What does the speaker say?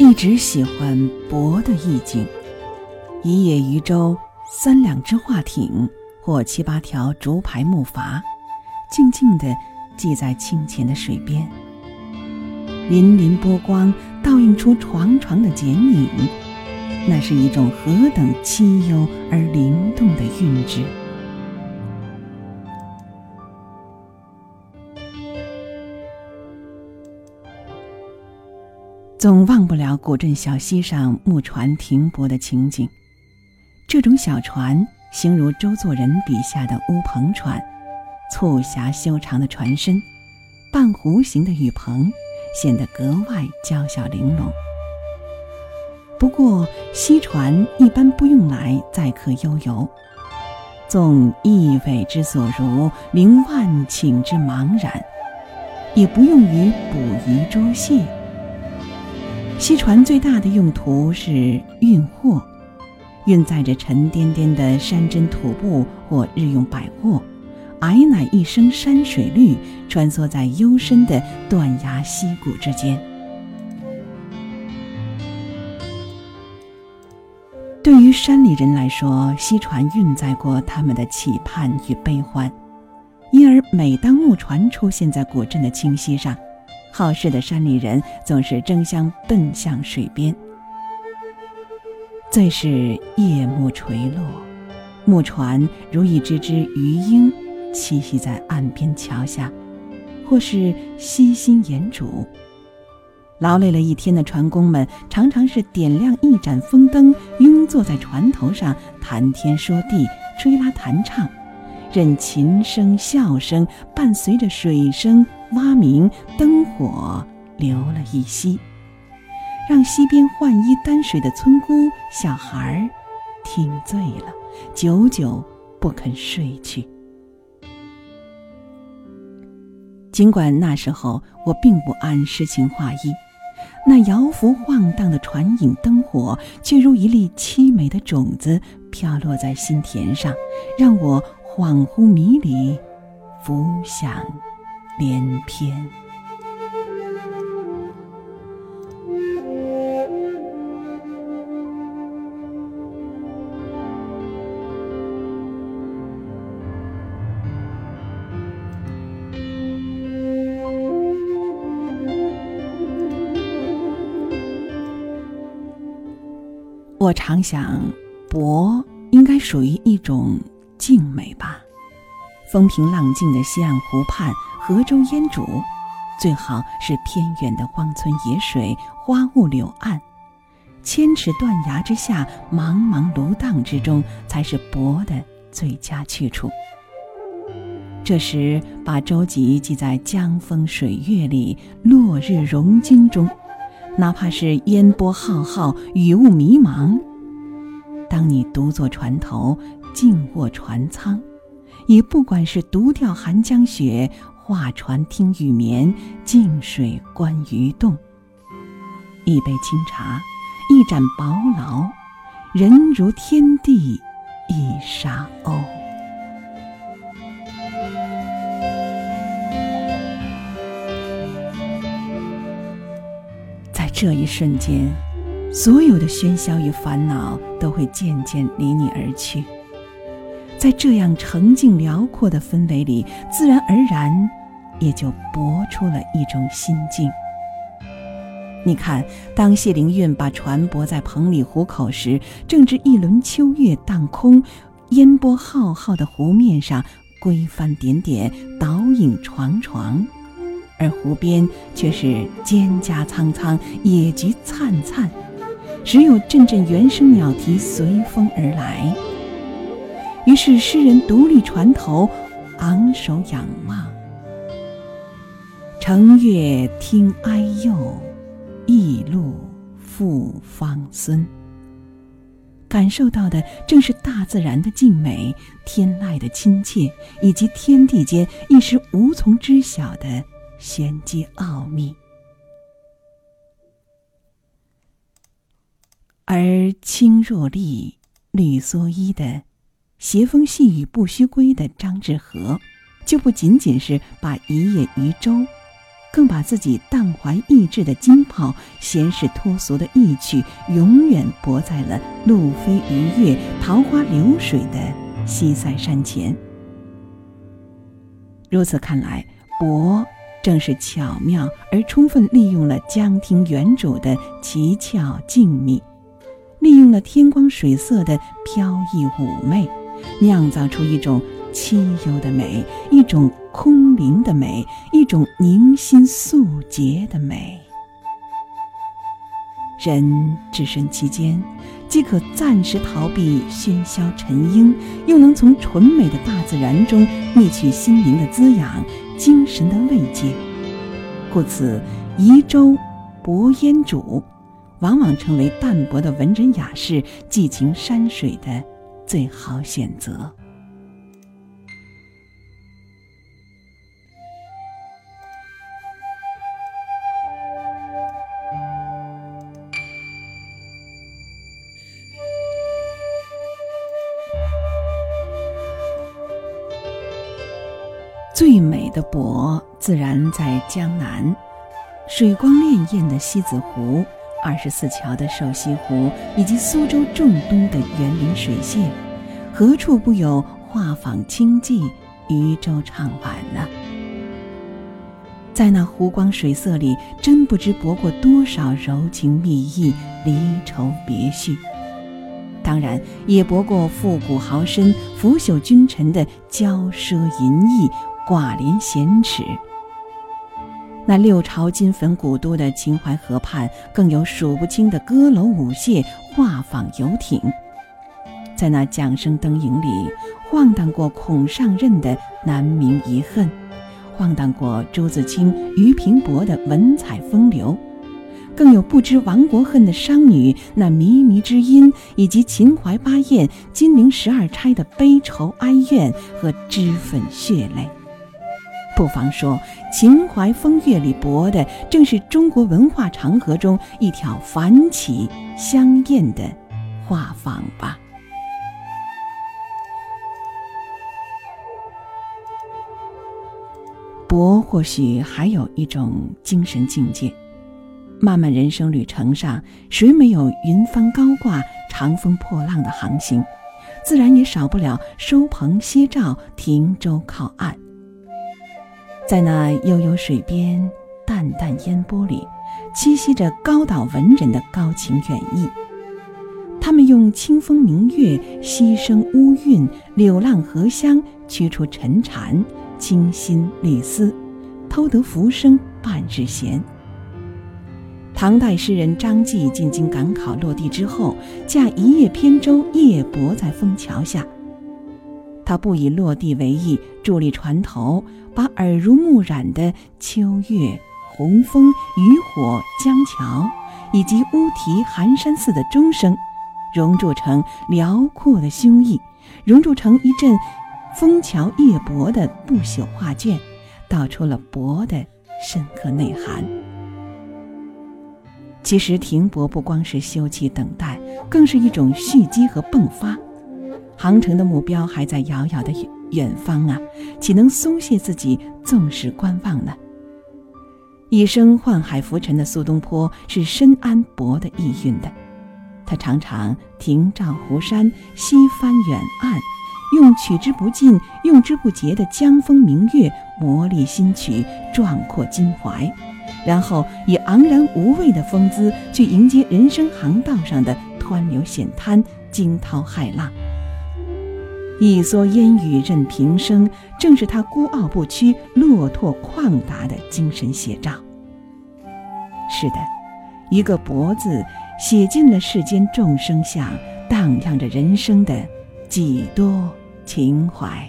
一直喜欢泊的意境，一叶渔舟，三两只画艇，或七八条竹排木筏，静静地系在清浅的水边。粼粼波光倒映出床床的剪影，那是一种何等凄幽而灵动的韵致。总忘不了古镇小溪上木船停泊的情景。这种小船形如周作人笔下的乌篷船，促狭修长的船身，半弧形的雨棚，显得格外娇小玲珑。不过，溪船一般不用来载客悠游，纵一苇之所如，凌万顷之茫然，也不用于捕鱼捉蟹。溪船最大的用途是运货，运载着沉甸甸的山珍土布或日用百货，矮乃一生山水绿，穿梭在幽深的断崖溪谷之间。对于山里人来说，溪船运载过他们的期盼与悲欢，因而每当木船出现在古镇的清溪上。好事的山里人总是争相奔向水边。最是夜幕垂落，木船如一只只鱼鹰栖息在岸边桥下，或是悉心研煮。劳累了一天的船工们，常常是点亮一盏风灯，拥坐在船头上谈天说地、吹拉弹唱。任琴声、笑声伴随着水声、蛙鸣、灯火流了一溪，让溪边换衣担水的村姑、小孩儿听醉了，久久不肯睡去。尽管那时候我并不谙诗情画意，那摇浮晃荡的船影、灯火，却如一粒凄美的种子飘落在心田上，让我。恍惚迷离，浮想联翩。我常想，博应该属于一种。静美吧，风平浪静的西岸湖畔，河中烟渚，最好是偏远的荒村野水，花雾柳岸，千尺断崖之下，茫茫芦荡之中，才是泊的最佳去处。这时，把舟楫系在江风水月里，落日融金中，哪怕是烟波浩浩，雨雾迷茫，当你独坐船头。静卧船舱，也不管是独钓寒江雪，画船听雨眠，静水观鱼动。一杯清茶，一盏薄劳，人如天地一沙鸥。在这一瞬间，所有的喧嚣与烦恼都会渐渐离你而去。在这样澄净辽阔的氛围里，自然而然也就搏出了一种心境。你看，当谢灵运把船泊在棚里湖口时，正值一轮秋月荡空，烟波浩浩的湖面上，归帆点点，倒影幢幢，而湖边却是蒹葭苍苍，野菊灿灿，只有阵阵原声鸟啼随风而来。于是，诗人独立船头，昂首仰望，乘月听哀幼，驿路复芳孙。感受到的正是大自然的静美、天籁的亲切，以及天地间一时无从知晓的玄机奥秘。而青若笠，绿蓑衣的。斜风细雨不须归的张志和，就不仅仅是把一叶渔舟更把自己淡怀逸致的金炮、闲适脱俗的意趣，永远泊在了路飞鱼跃、桃花流水的西塞山前。如此看来，博正是巧妙而充分利用了江亭原主的奇峭静谧，利用了天光水色的飘逸妩媚，酿造出一种凄幽的美，一种空灵的美，一种凝心肃洁的美。人置身其间，既可暂时逃避喧嚣尘英，又能从纯美的大自然中觅取心灵的滋养、精神的慰藉。故此，移舟泊烟渚，往往成为淡泊的文人雅士寄情山水的最好选择。最美的泊自然在江南，水光潋滟的西子湖、二十四桥的瘦西湖，以及苏州仲冬的园林水榭，何处不有画舫清寂、渔舟唱晚呢？在那湖光水色里，真不知泊过多少柔情蜜意、离愁别绪。当然，也泊过复古豪绅、腐朽君臣的骄奢淫逸。挂帘闲池，那六朝金粉古都的秦淮河畔，更有数不清的歌楼舞榭、画舫游艇。在那桨声灯影里，晃荡过孔尚任的难明遗恨，晃荡过朱自清、俞平伯的文采风流，更有不知亡国恨的商女那靡靡之音，以及秦淮八艳、金陵十二钗的悲愁哀怨和脂粉血泪。不妨说，秦淮风月里泊的，正是中国文化长河中一条繁起香艳的画舫吧。泊或许还有一种精神境界。漫漫人生旅程上，谁没有云帆高挂、长风破浪的航行？自然也少不了收棚歇照、停舟靠岸。在那悠悠水边、淡淡烟波里，栖息着高岛文人的高情远意。他们用清风明月、溪声乌韵、柳浪荷香驱除尘禅，清心立思，偷得浮生半日闲。唐代诗人张继进京赶考落地之后，驾一叶扁舟夜泊在枫桥下。他不以落地为意，伫立船头，把耳濡目染的秋月、红枫、渔火、江桥，以及乌啼、寒山寺的钟声，熔铸成辽阔的胸臆，熔铸成一阵枫桥夜泊的不朽画卷，道出了泊的深刻内涵。其实停泊不光是休憩等待，更是一种蓄积和迸发。航程的目标还在遥遥的远方啊，岂能松懈自己，纵使观望呢？一生宦海浮沉的苏东坡是深谙泊的意蕴的，他常常停照湖山，西翻远岸，用取之不尽、用之不竭的江风明月磨砺心曲，壮阔襟怀，然后以昂然无畏的风姿去迎接人生航道上的湍流险滩、惊涛骇浪。一蓑烟雨任平生，正是他孤傲不屈、落拓旷达的精神写照。是的，一个“博”字，写尽了世间众生相，荡漾着人生的几多情怀。